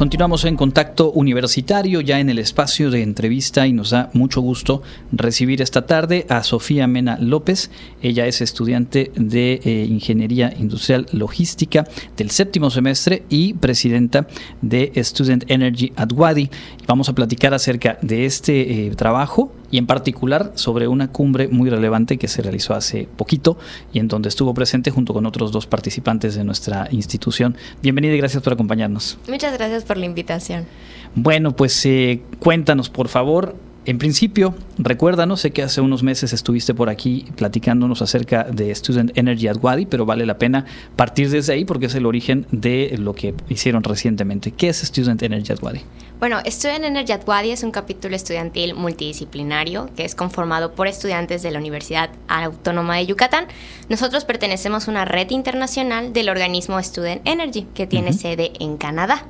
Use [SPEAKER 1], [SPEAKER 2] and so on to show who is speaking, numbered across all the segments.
[SPEAKER 1] Continuamos en contacto universitario, ya en el espacio de entrevista y nos da mucho gusto recibir esta tarde a Sofía Mena López. Ella es estudiante de eh, Ingeniería Industrial Logística del séptimo semestre y presidenta de Student Energy at Wadi. Vamos a platicar acerca de este eh, trabajo y en particular sobre una cumbre muy relevante que se realizó hace poquito y en donde estuvo presente junto con otros dos participantes de nuestra institución. Bienvenida y gracias por acompañarnos.
[SPEAKER 2] Muchas gracias por la invitación.
[SPEAKER 1] Bueno, pues eh, cuéntanos por favor en principio, recuérdanos, sé que hace unos meses estuviste por aquí platicándonos acerca de Student Energy at Wadi, pero vale la pena partir desde ahí porque es el origen de lo que hicieron recientemente. ¿Qué es Student Energy at Wadi?
[SPEAKER 2] Bueno, Student Energy at Wadi es un capítulo estudiantil multidisciplinario que es conformado por estudiantes de la Universidad Autónoma de Yucatán. Nosotros pertenecemos a una red internacional del organismo Student Energy que tiene sede en Canadá.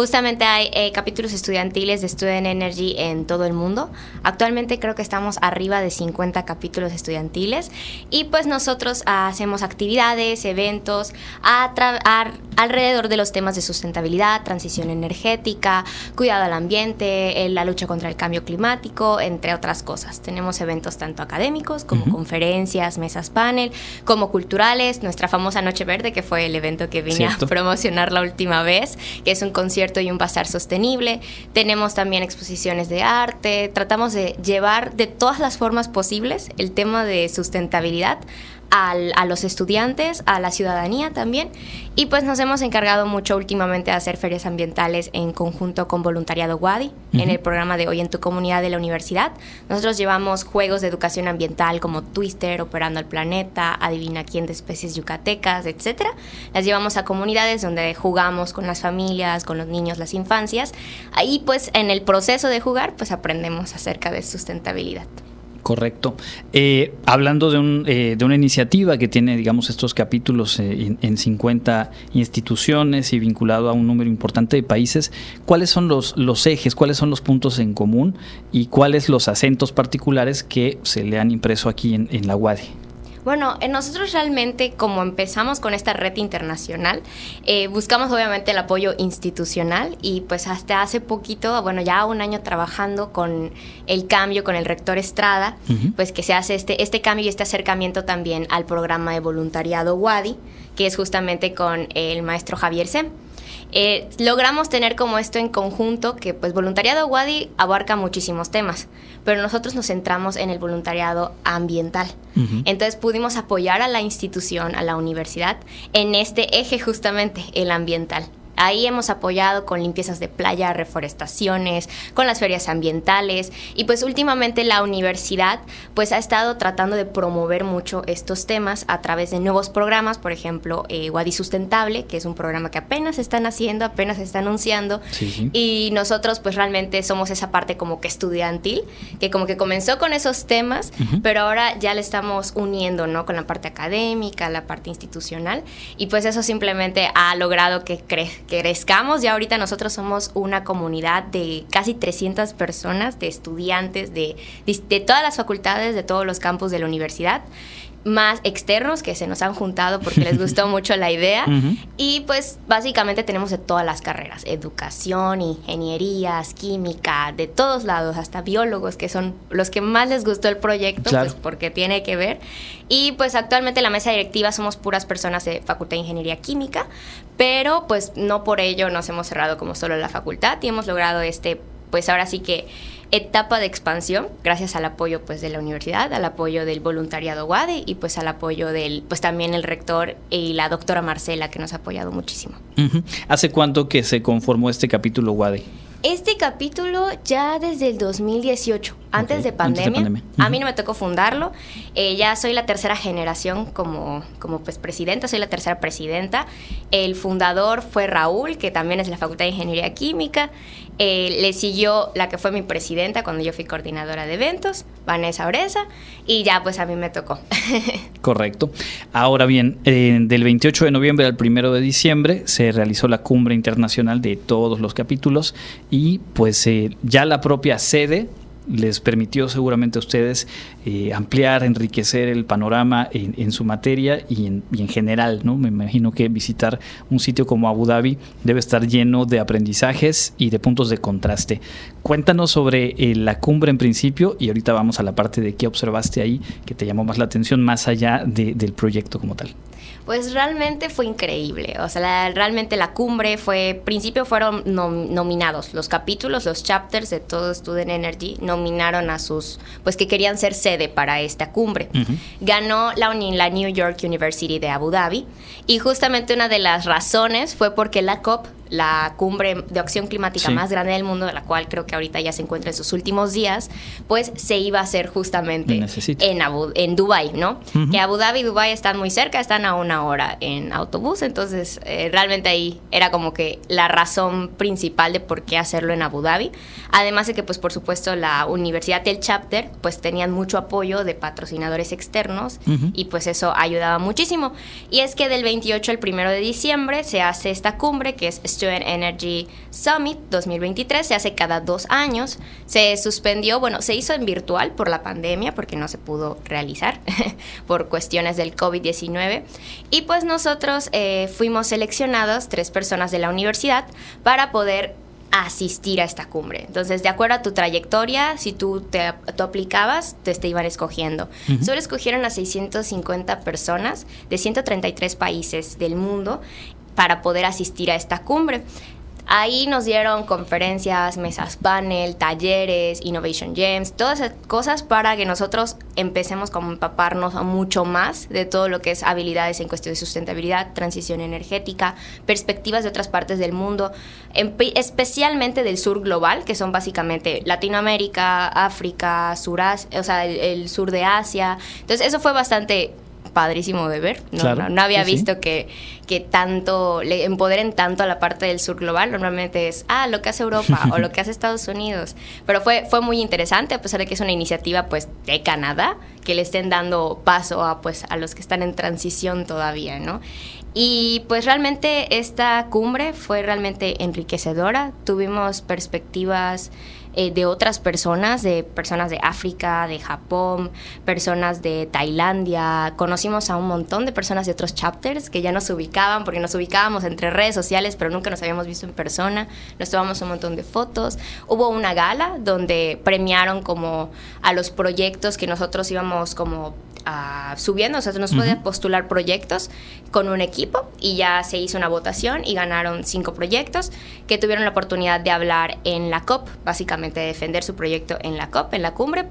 [SPEAKER 2] Justamente hay eh, capítulos estudiantiles de Student Energy en todo el mundo. Actualmente creo que estamos arriba de 50 capítulos estudiantiles y pues nosotros hacemos actividades, eventos alrededor de los temas de sustentabilidad, transición energética, cuidado al ambiente, eh, la lucha contra el cambio climático, entre otras cosas. Tenemos eventos tanto académicos como conferencias, mesas panel, como culturales, nuestra famosa Noche Verde, que fue el evento que vine a promocionar la última vez, que es un concierto y un bazar sostenible. Tenemos también exposiciones de arte. Tratamos de llevar de todas las formas posibles el tema de sustentabilidad a los estudiantes, a la ciudadanía también. Y pues nos hemos encargado mucho últimamente de hacer ferias ambientales en conjunto con Voluntariado Wadi, en el programa de Hoy en tu Comunidad de la Universidad. Nosotros llevamos juegos de educación ambiental como Twister, Operando al Planeta, Adivina quién de especies yucatecas, etc. Las llevamos a comunidades donde jugamos con las familias, con los niños, las infancias. Ahí pues en el proceso de jugar pues aprendemos acerca de sustentabilidad.
[SPEAKER 1] Correcto. Eh, hablando de, un, eh, de, una iniciativa que tiene, digamos, estos capítulos eh, en, 50 instituciones y vinculado a un número importante de países, ¿cuáles son los, los ejes, cuáles son los puntos en común y cuáles los acentos particulares que se le han impreso aquí en, en la UADI?
[SPEAKER 2] Bueno, nosotros realmente como empezamos con esta red internacional, eh, buscamos obviamente el apoyo institucional y pues hasta hace poquito, bueno, ya un año trabajando con el cambio, con el rector Estrada, pues que se hace este, este cambio y este acercamiento también al programa de voluntariado WADI, que es justamente con el maestro Javier Sem. Eh, logramos tener como esto en conjunto que pues voluntariado WADI abarca muchísimos temas, pero nosotros nos centramos en el voluntariado ambiental. Entonces pudimos apoyar a la institución, a la universidad, en este eje justamente, el ambiental. Ahí hemos apoyado con limpiezas de playa, reforestaciones, con las ferias ambientales. Y pues últimamente la universidad pues ha estado tratando de promover mucho estos temas a través de nuevos programas, por ejemplo, eh, Wadi Sustentable, que es un programa que apenas están haciendo, apenas está anunciando. Y nosotros pues realmente somos esa parte como que estudiantil, que como que comenzó con esos temas, pero ahora ya le estamos uniendo, ¿no? Con la parte académica, la parte institucional. Y pues eso simplemente ha logrado que crezca crezcamos. Ya ahorita nosotros somos una comunidad de casi 300 personas, de estudiantes de, de todas las facultades, de todos los campus de la universidad más externos que se nos han juntado porque les gustó mucho la idea. Y pues básicamente tenemos de todas las carreras, educación, ingenierías, química, de todos lados, hasta biólogos, que son los que más les gustó el proyecto, pues porque tiene que ver. Y pues actualmente en la mesa directiva somos puras personas de Facultad de Ingeniería Química, pero pues no por ello nos hemos cerrado como solo la facultad y hemos logrado este, pues ahora sí que etapa de expansión gracias al apoyo pues de la universidad, al apoyo del voluntariado WADE y pues al apoyo del pues también el rector y la doctora Marcela que nos ha apoyado muchísimo.
[SPEAKER 1] ¿Hace cuánto que se conformó este capítulo WADE?
[SPEAKER 2] Este capítulo ya desde el 2018, antes, de pandemia. A mí no me tocó fundarlo. Eh, ya soy la tercera generación como, como pues presidenta, soy la tercera presidenta. El fundador fue Raúl, que también es de la Facultad de Ingeniería Química. Eh, le siguió la que fue mi presidenta cuando yo fui coordinadora de eventos, Vanessa Oreza, y ya pues a mí me tocó.
[SPEAKER 1] Correcto. Ahora bien, eh, del 28 de noviembre al 1 de diciembre se realizó la cumbre internacional de todos los capítulos y pues eh, ya la propia sede les permitió seguramente a ustedes eh, ampliar, enriquecer el panorama en, su materia y en, y en, general, ¿no? Me imagino que visitar un sitio como Abu Dhabi debe estar lleno de aprendizajes y de puntos de contraste. Cuéntanos sobre eh, la cumbre en principio y ahorita vamos a la parte de qué observaste ahí que te llamó más la atención más allá del proyecto como tal.
[SPEAKER 2] Pues realmente fue increíble. O sea, realmente la cumbre fue, principio fueron nominados los capítulos, los chapters de todo Student Energy nominaron a sus, pues que querían ser sede para esta cumbre. Ganó la, la New York University de Abu Dhabi y justamente una de las razones fue porque la COP la cumbre de acción climática más grande del mundo, de la cual creo que ahorita ya se encuentra en sus últimos días, pues se iba a hacer justamente en, Abu, en Dubai, ¿no? Que Abu Dhabi y Dubai están muy cerca, están a una hora en autobús, entonces eh, realmente ahí era como que la razón principal de por qué hacerlo en Abu Dhabi. Además de que, pues por supuesto, la Universidad del Chapter, pues tenían mucho apoyo de patrocinadores externos y pues eso ayudaba muchísimo. Y es que del 28 al 1 de diciembre se hace esta cumbre que es Student Energy Summit 2023, se hace cada dos años. Se suspendió, bueno, se hizo en virtual por la pandemia porque no se pudo realizar por cuestiones del COVID-19. Y pues nosotros eh, fuimos seleccionados, tres personas de la universidad, para poder asistir a esta cumbre. Entonces, de acuerdo a tu trayectoria, si tú te aplicabas, te, te iban escogiendo. Solo escogieron a 650 personas de 133 países del mundo para poder asistir a esta cumbre. Ahí nos dieron conferencias, mesas panel, talleres, Innovation Gems, todas esas cosas para que nosotros empecemos a empaparnos mucho más de todo lo que es habilidades en cuestión de sustentabilidad, transición energética, perspectivas de otras partes del mundo, especialmente del sur global, que son básicamente Latinoamérica, África, Suras, o sea, el sur de Asia. Entonces eso fue bastante padrísimo de ver. No, había visto Que, que tanto le empoderen tanto a la parte del sur global. Normalmente es, ah, lo que hace Europa o lo que hace Estados Unidos. Pero fue, fue muy interesante, a pesar de que es una iniciativa pues de Canadá, que le estén dando paso a, pues, a los que están en transición todavía, ¿no? Y pues realmente esta cumbre fue realmente enriquecedora. Tuvimos perspectivas eh, de otras personas, de personas de África, de Japón, personas de Tailandia. Conocimos a un montón de personas de otros chapters que ya nos ubicaban, porque nos ubicábamos entre redes sociales, pero nunca nos habíamos visto en persona. Nos tomamos un montón de fotos. Hubo una gala donde premiaron como a los proyectos que nosotros íbamos como subiendo, o sea, nos podía postular proyectos con un equipo y ya se hizo una votación y ganaron cinco proyectos que tuvieron la oportunidad de hablar en la COP, básicamente defender su proyecto en la COP, en la cumbre,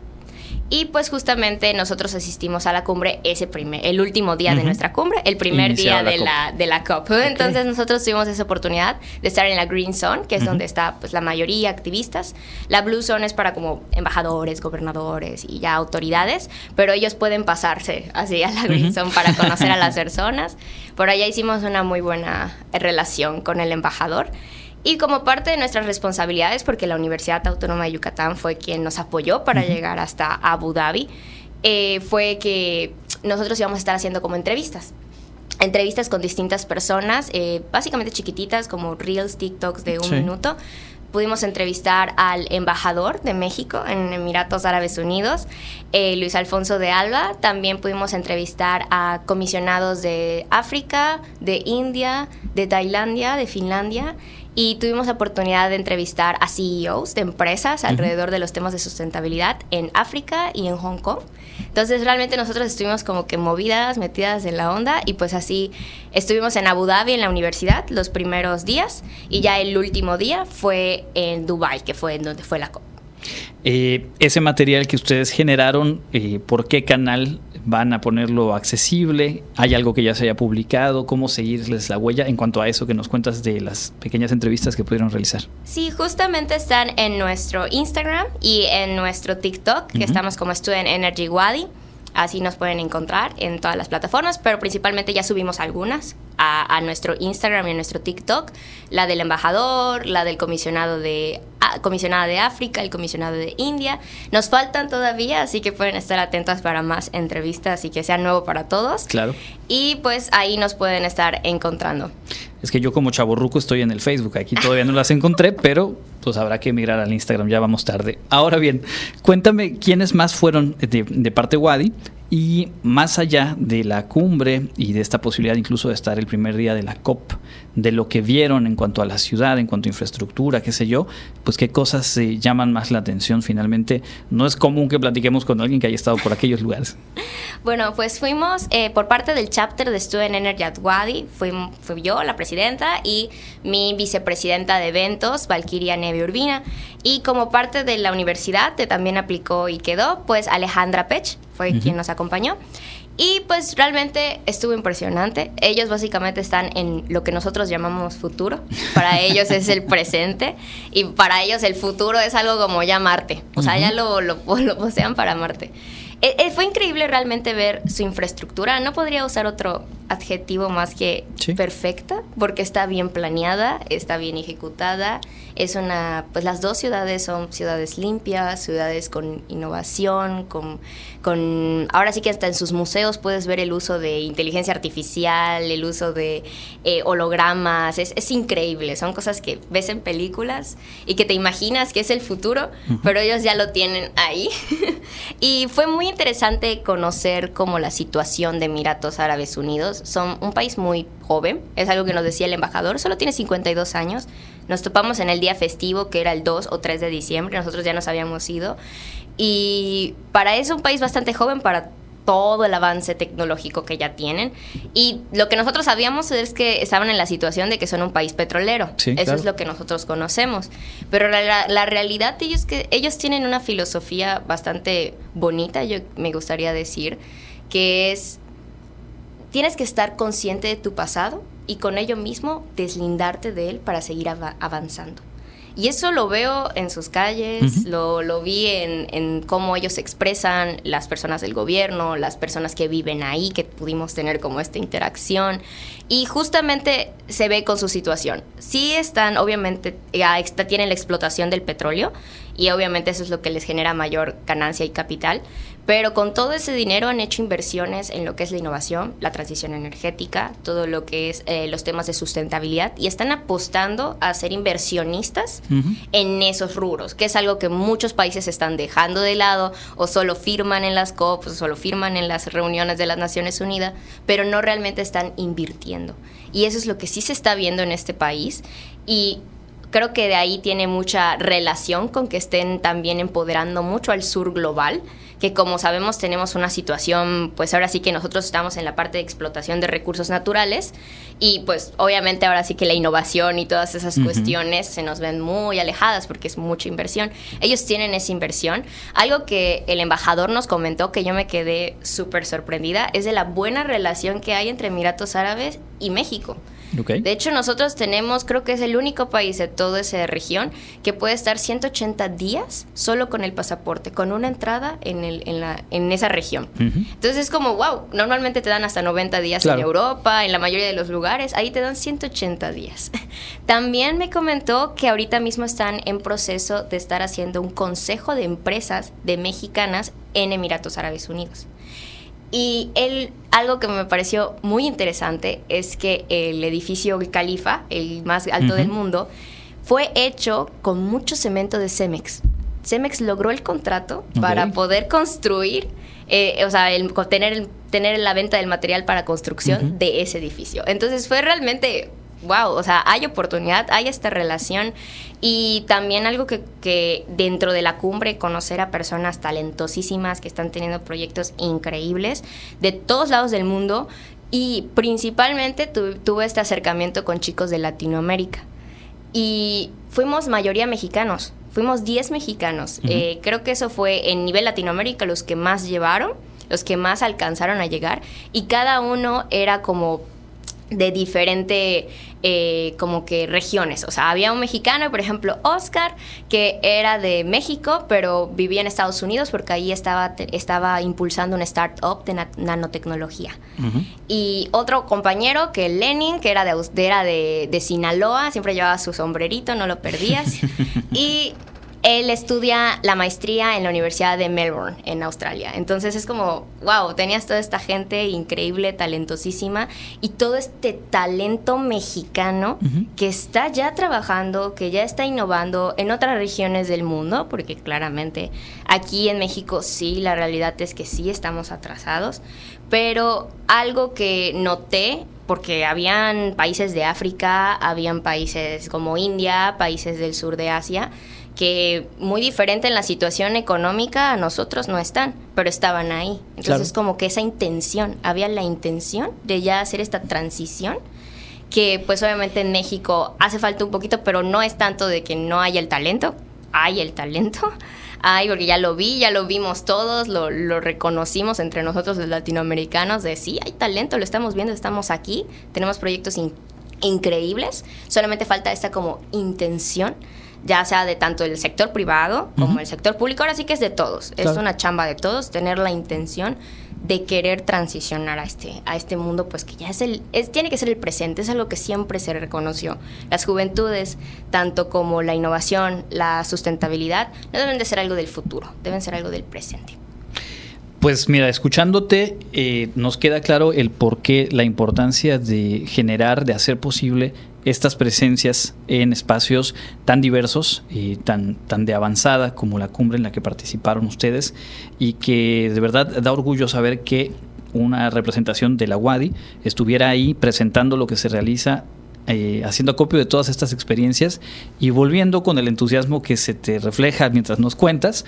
[SPEAKER 2] y pues justamente nosotros asistimos a la cumbre ese primer, el último día de nuestra cumbre, el primer día de la, de la COP. Entonces nosotros tuvimos esa oportunidad de estar en la Green Zone, que es donde está pues la mayoría activistas. La Blue Zone es para como embajadores, gobernadores y ya autoridades, pero ellos pueden pasarse así a la Green Zone para conocer a las personas. Por allá hicimos una muy buena relación con el embajador. Y como parte de nuestras responsabilidades, porque la Universidad Autónoma de Yucatán fue quien nos apoyó para llegar hasta Abu Dhabi, eh, fue que nosotros íbamos a estar haciendo como entrevistas. Entrevistas con distintas personas, eh, básicamente chiquititas, como reels, TikToks de un minuto. Pudimos entrevistar al embajador de México en Emiratos Árabes Unidos, eh, Luis Alfonso de Alba. También pudimos entrevistar a comisionados de África, de India, de Tailandia, de Finlandia y tuvimos la oportunidad de entrevistar a CEOs de empresas alrededor de los temas de sustentabilidad en África y en Hong Kong. Entonces realmente nosotros estuvimos como que movidas, metidas en la onda y pues así estuvimos en Abu Dhabi en la universidad los primeros días y ya el último día fue en Dubai, que fue en donde fue la COP.
[SPEAKER 1] Eh, ese material que ustedes generaron, eh, ¿por qué canal van a ponerlo accesible? ¿Hay algo que ya se haya publicado? ¿Cómo seguirles la huella en cuanto a eso que nos cuentas de las pequeñas entrevistas que pudieron realizar?
[SPEAKER 2] Sí, justamente están en nuestro Instagram y en nuestro TikTok, que estamos como Student Energy Wadi. Así nos pueden encontrar en todas las plataformas, pero principalmente ya subimos algunas a, nuestro Instagram y a nuestro TikTok, la del embajador, la del comisionado de comisionada de África, el comisionado de India. Nos faltan todavía, así que pueden estar atentas para más entrevistas y que sea nuevo para todos.
[SPEAKER 1] Claro.
[SPEAKER 2] Y pues ahí nos pueden estar encontrando.
[SPEAKER 1] Es que yo como chaborruco estoy en el Facebook, aquí todavía no las encontré, pero pues habrá que mirar al Instagram, ya vamos tarde. Ahora bien, cuéntame quiénes más fueron de, de parte Wadi y más allá de la cumbre y de esta posibilidad incluso de estar el primer día de la COP, de lo que vieron en cuanto a la ciudad, en cuanto a infraestructura, qué sé yo, pues qué cosas se llaman más la atención finalmente. No es común que platiquemos con alguien que haya estado por aquellos lugares.
[SPEAKER 2] Bueno, pues fuimos eh, por parte del chapter de Student Energy at Wadi, fui, fui yo, la presidenta, y mi vicepresidenta de eventos, Valkyria Neve Urbina. Y como parte de la universidad, que también aplicó y quedó, pues Alejandra Pech fue quien nos acompañó. Y pues realmente estuvo impresionante. Ellos básicamente están en lo que nosotros llamamos futuro. Para ellos es el presente y para ellos el futuro es algo como ya Marte. O sea, ya lo, lo, lo posean para Marte. Eh, eh, fue increíble realmente ver su infraestructura. No podría usar otro adjetivo más que perfecta, porque está bien planeada, está bien ejecutada. Es una, pues las dos ciudades son ciudades limpias, ciudades con innovación, con, con, ahora sí que hasta en sus museos puedes ver el uso de inteligencia artificial, el uso de eh, hologramas, es, es, increíble, son cosas que ves en películas y que te imaginas que es el futuro, pero ellos ya lo tienen ahí. y fue muy interesante conocer como la situación de Emiratos Árabes Unidos. Son un país muy joven, es algo que nos decía el embajador, solo tiene 52 años. Nos topamos en el día festivo, que era el 2 o 3 de diciembre, nosotros ya nos habíamos ido. Y para eso un país bastante joven, para todo el avance tecnológico que ya tienen. Y lo que nosotros sabíamos es que estaban en la situación de que son un país petrolero. Eso es lo que nosotros conocemos. Pero la, la, realidad es que ellos tienen una filosofía bastante bonita, yo me gustaría decir, que es, tienes que estar consciente de tu pasado y con ello mismo deslindarte de él para seguir avanzando. Y eso lo veo en sus calles, lo, lo, vi en, en, cómo ellos expresan, las personas del gobierno, las personas que viven ahí, que pudimos tener como esta interacción. Y justamente se ve con su situación. Sí están, obviamente, ya tienen la explotación del petróleo y obviamente eso es lo que les genera mayor ganancia y capital, pero con todo ese dinero han hecho inversiones en lo que es la innovación, la transición energética, todo lo que es eh, los temas de sustentabilidad y están apostando a ser inversionistas en esos rubros, que es algo que muchos países están dejando de lado o solo firman en las COP, o solo firman en las reuniones de las Naciones Unidas, pero no realmente están invirtiendo. Y eso es lo que sí se está viendo en este país y creo que de ahí tiene mucha relación con que estén también empoderando mucho al sur global que como sabemos tenemos una situación, pues ahora sí que nosotros estamos en la parte de explotación de recursos naturales y pues obviamente ahora sí que la innovación y todas esas cuestiones se nos ven muy alejadas porque es mucha inversión. Ellos tienen esa inversión. Algo que el embajador nos comentó que yo me quedé súper sorprendida es de la buena relación que hay entre Emiratos Árabes y México. De hecho, nosotros tenemos, creo que es el único país de toda esa región que puede estar 180 días solo con el pasaporte, con una entrada en, el, en, la, en esa región. Entonces es como, wow, normalmente te dan hasta 90 días en Europa, en la mayoría de los lugares, ahí te dan 180 días. También me comentó que ahorita mismo están en proceso de estar haciendo un consejo de empresas de mexicanas en Emiratos Árabes Unidos. Y él, algo que me pareció muy interesante es que el edificio Califa, el más alto del mundo, fue hecho con mucho cemento de Cemex. Cemex logró el contrato para poder construir, eh, o sea, el, tener, tener la venta del material para construcción de ese edificio. Entonces fue realmente wow, o sea, hay oportunidad, hay esta relación. Y también algo que, dentro de la cumbre conocer a personas talentosísimas que están teniendo proyectos increíbles de todos lados del mundo. Y principalmente tuve este acercamiento con chicos de Latinoamérica. Y fuimos mayoría mexicanos, fuimos 10 mexicanos, eh, creo que eso fue en nivel Latinoamérica los que más llevaron, los que más alcanzaron a llegar. Y cada uno era como de diferente eh, como que regiones. O sea, había un mexicano, por ejemplo, Oscar, que era de México, pero vivía en Estados Unidos porque ahí estaba, estaba impulsando un startup de nanotecnología. Y otro compañero, que Lenin, que era, de, era de, de Sinaloa, siempre llevaba su sombrerito, no lo perdías. y él estudia la maestría en la Universidad de Melbourne, en Australia. Entonces es como, wow, tenías toda esta gente increíble, talentosísima y todo este talento mexicano que está ya trabajando, que ya está innovando en otras regiones del mundo, porque claramente aquí en México sí, la realidad es que sí estamos atrasados, pero algo que noté porque habían países de África, habían países como India, países del sur de Asia, que muy diferente en la situación económica a nosotros no están, pero estaban ahí. Entonces como que esa intención, había la intención de ya hacer esta transición que pues obviamente en México hace falta un poquito, pero no es tanto de que no haya el talento, hay el talento, hay porque ya lo vi, ya lo vimos todos, lo, reconocimos entre nosotros los latinoamericanos de sí, hay talento, lo estamos viendo, estamos aquí, tenemos proyectos increíbles, solamente falta esta como intención ya sea de tanto el sector privado como el sector público, ahora sí que es de todos, es una chamba de todos, tener la intención de querer transicionar a este, a este mundo, pues que ya es el, es, tiene que ser el presente, es algo que siempre se reconoció. Las juventudes, tanto como la innovación, la sustentabilidad, no deben de ser algo del futuro, deben ser algo del presente.
[SPEAKER 1] Pues mira, escuchándote, eh, nos queda claro el por qué, la importancia de generar, de hacer posible estas presencias en espacios tan diversos y tan, tan de avanzada como la cumbre en la que participaron ustedes y que de verdad da orgullo saber que una representación de la WADI estuviera ahí presentando lo que se realiza eh, haciendo acopio de todas estas experiencias y volviendo con el entusiasmo que se te refleja mientras nos cuentas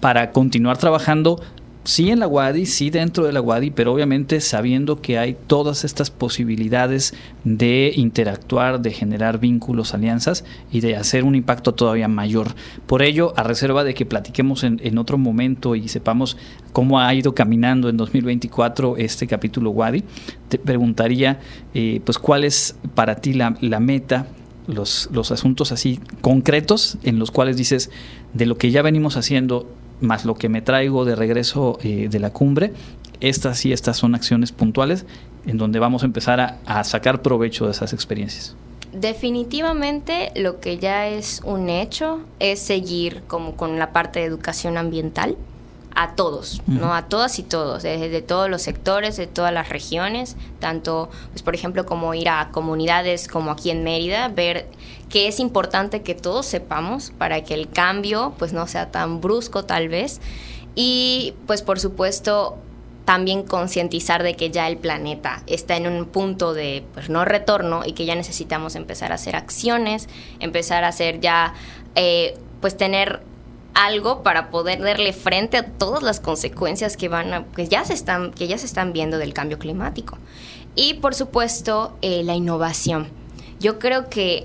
[SPEAKER 1] para continuar trabajando sí en la WADI, sí dentro de la WADI, pero obviamente sabiendo que hay todas estas posibilidades de interactuar, de generar vínculos, alianzas y de hacer un impacto todavía mayor. Por ello, a reserva de que platiquemos en, otro momento y sepamos cómo ha ido caminando en 2024 este capítulo WADI, te preguntaría, eh, pues, cuál es para ti la, la meta los, los, asuntos así concretos en los cuales dices de lo que ya venimos haciendo más lo que me traigo de regreso eh, de la cumbre, estas y estas son acciones puntuales en donde vamos a empezar a, a sacar provecho de esas experiencias.
[SPEAKER 2] Definitivamente lo que ya es un hecho es seguir como con la parte de educación ambiental a todos, ¿no? A todas y todos, desde de todos los sectores, de todas las regiones, tanto, pues por ejemplo, como ir a comunidades como aquí en Mérida, ver que es importante que todos sepamos para que el cambio pues no sea tan brusco tal vez y pues por supuesto también concientizar de que ya el planeta está en un punto de pues, no retorno y que ya necesitamos empezar a hacer acciones, empezar a hacer ya, eh, pues tener algo para poder darle frente a todas las consecuencias que van que ya se están que ya se están viendo del cambio climático. Y por supuesto eh, la innovación. Yo creo que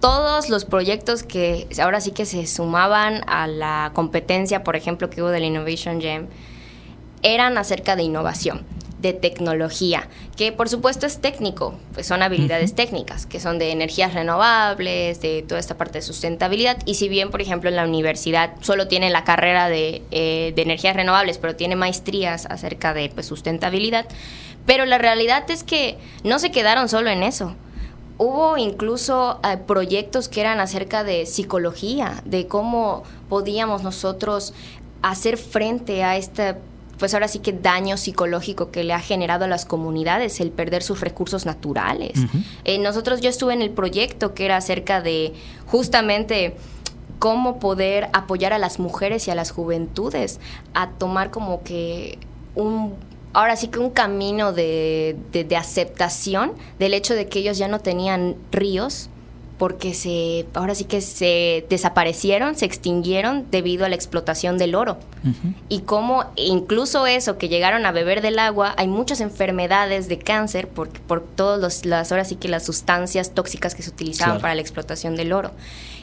[SPEAKER 2] todos los proyectos que ahora sí que se sumaban a la competencia por ejemplo que hubo de la Innovation Jam eran acerca de innovación de tecnología, que por supuesto es técnico, pues son habilidades técnicas, que son de energías renovables, de toda esta parte de sustentabilidad. Y si bien, por ejemplo, en la universidad solo tiene la carrera de, eh, energías renovables, pero tiene maestrías acerca de pues, sustentabilidad, pero la realidad es que no se quedaron solo en eso. Hubo incluso eh, proyectos que eran acerca de psicología, de cómo podíamos nosotros hacer frente a esta pues ahora sí que daño psicológico que le ha generado a las comunidades el perder sus recursos naturales. Eh, nosotros, yo estuve en el proyecto que era acerca de justamente cómo poder apoyar a las mujeres y a las juventudes a tomar como que un ahora sí que un camino de, de aceptación del hecho de que ellos ya no tenían ríos, porque se, ahora sí que se desaparecieron, se extinguieron debido a la explotación del oro. Y como incluso eso, que llegaron a beber del agua, hay muchas enfermedades de cáncer por, por todas las, ahora sí que las sustancias tóxicas que se utilizaban para la explotación del oro.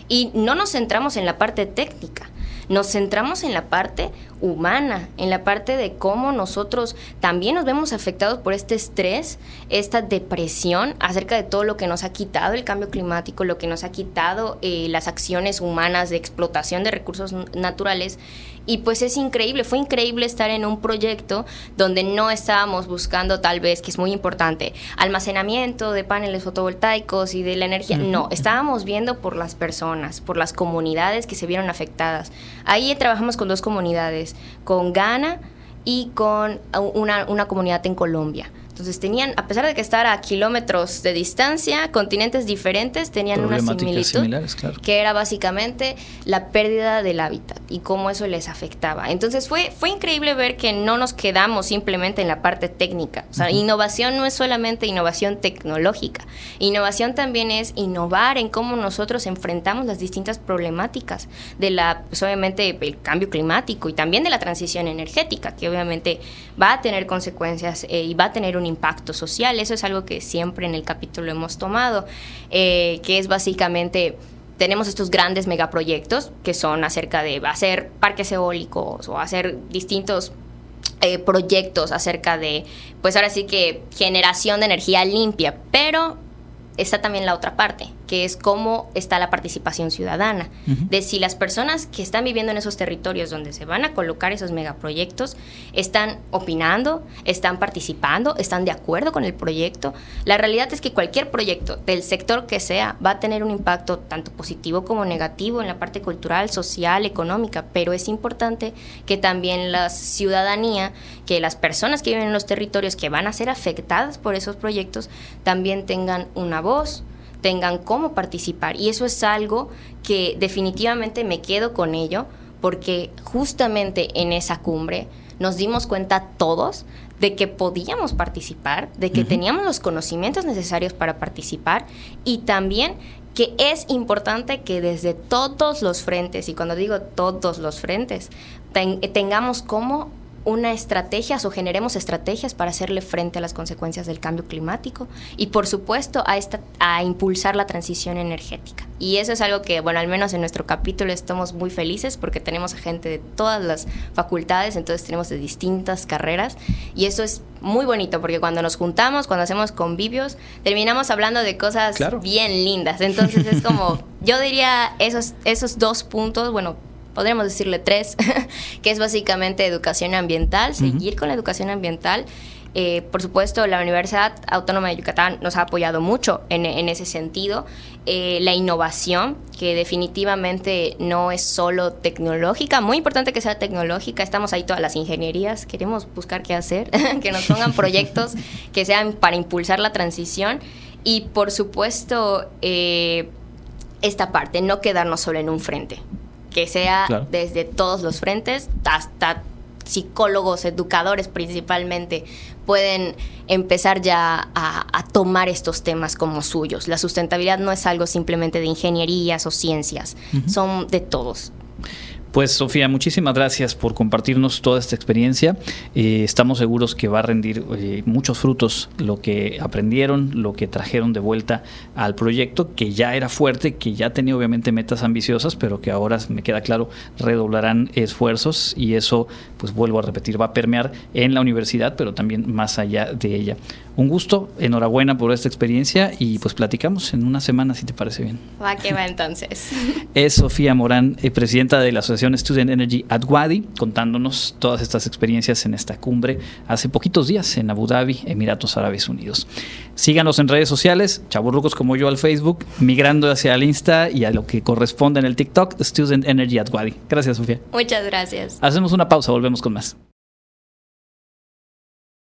[SPEAKER 2] Y no nos centramos en la parte técnica, nos centramos en la parte humana, en la parte de cómo nosotros también nos vemos afectados por este estrés, esta depresión acerca de todo lo que nos ha quitado el cambio climático, lo que nos ha quitado eh, las acciones humanas de explotación de recursos naturales. Y pues es increíble, fue increíble estar en un proyecto donde no estábamos buscando tal vez, que es muy importante, almacenamiento de paneles fotovoltaicos y de la energía. No, estábamos viendo por las personas, por las comunidades que se vieron afectadas. Ahí trabajamos con dos comunidades, con Ghana y con una, una comunidad en Colombia. Entonces tenían, a pesar de que estar a kilómetros de distancia, continentes diferentes, tenían una similitud que era básicamente la pérdida del hábitat y cómo eso les afectaba. Entonces fue, fue increíble ver que no nos quedamos simplemente en la parte técnica. O sea, innovación no es solamente innovación tecnológica. Innovación también es innovar en cómo nosotros enfrentamos las distintas problemáticas de la, pues, obviamente, el cambio climático y también de la transición energética, que obviamente va a tener consecuencias eh, y va a tener un impacto social. Eso es algo que siempre en el capítulo hemos tomado, eh, que es básicamente tenemos estos grandes megaproyectos que son acerca de hacer parques eólicos o hacer distintos eh, proyectos acerca de, pues ahora sí que generación de energía limpia, pero está también la otra parte, que es cómo está la participación ciudadana, de si las personas que están viviendo en esos territorios donde se van a colocar esos megaproyectos están opinando, están participando, están de acuerdo con el proyecto. La realidad es que cualquier proyecto del sector que sea va a tener un impacto tanto positivo como negativo en la parte cultural, social, económica, pero es importante que también la ciudadanía, que las personas que viven en los territorios que van a ser afectadas por esos proyectos también tengan una voz, tengan cómo participar. Y eso es algo que definitivamente me quedo con ello, porque justamente en esa cumbre nos dimos cuenta todos de que podíamos participar, de que teníamos los conocimientos necesarios para participar y también que es importante que desde todos los frentes, y cuando digo todos los frentes, tengamos cómo una estrategia o generemos estrategias para hacerle frente a las consecuencias del cambio climático y por supuesto a, esta, a impulsar la transición energética. Y eso es algo que, bueno, al menos en nuestro capítulo estamos muy felices porque tenemos a gente de todas las facultades, entonces tenemos de distintas carreras y eso es muy bonito porque cuando nos juntamos, cuando hacemos convivios, terminamos hablando de cosas bien lindas. Entonces es como, yo diría esos, esos dos puntos, bueno, podríamos decirle tres, que es básicamente educación ambiental, seguir con la educación ambiental. Eh, por supuesto, la Universidad Autónoma de Yucatán nos ha apoyado mucho en, ese sentido. Eh, la innovación, que definitivamente no es solo tecnológica, muy importante que sea tecnológica, estamos ahí todas las ingenierías, queremos buscar qué hacer, que nos pongan proyectos que sean para impulsar la transición y por supuesto eh, esta parte, no quedarnos solo en un frente que sea desde todos los frentes, hasta psicólogos, educadores principalmente, pueden empezar ya a, tomar estos temas como suyos. La sustentabilidad no es algo simplemente de ingenierías o ciencias, son de todos.
[SPEAKER 1] Pues Sofía, muchísimas gracias por compartirnos toda esta experiencia. Eh, estamos seguros que va a rendir eh, muchos frutos lo que aprendieron, lo que trajeron de vuelta al proyecto, que ya era fuerte, que ya tenía obviamente metas ambiciosas, pero que ahora me queda claro redoblarán esfuerzos y eso, pues vuelvo a repetir, va a permear en la universidad, pero también más allá de ella. Un gusto, enhorabuena por esta experiencia y pues platicamos en una semana si te parece bien.
[SPEAKER 2] Va que va entonces.
[SPEAKER 1] Es Sofía Morán, eh, presidenta de la Asociación Student Energy at Wadi, contándonos todas estas experiencias en esta cumbre hace poquitos días en Abu Dhabi, Emiratos Árabes Unidos. Síganos en redes sociales, chaburrucos como yo al Facebook, migrando hacia el Insta y a lo que corresponde en el TikTok, Student Energy at Wadi. Gracias, Sofía.
[SPEAKER 2] Muchas gracias.
[SPEAKER 1] Hacemos una pausa, volvemos con más.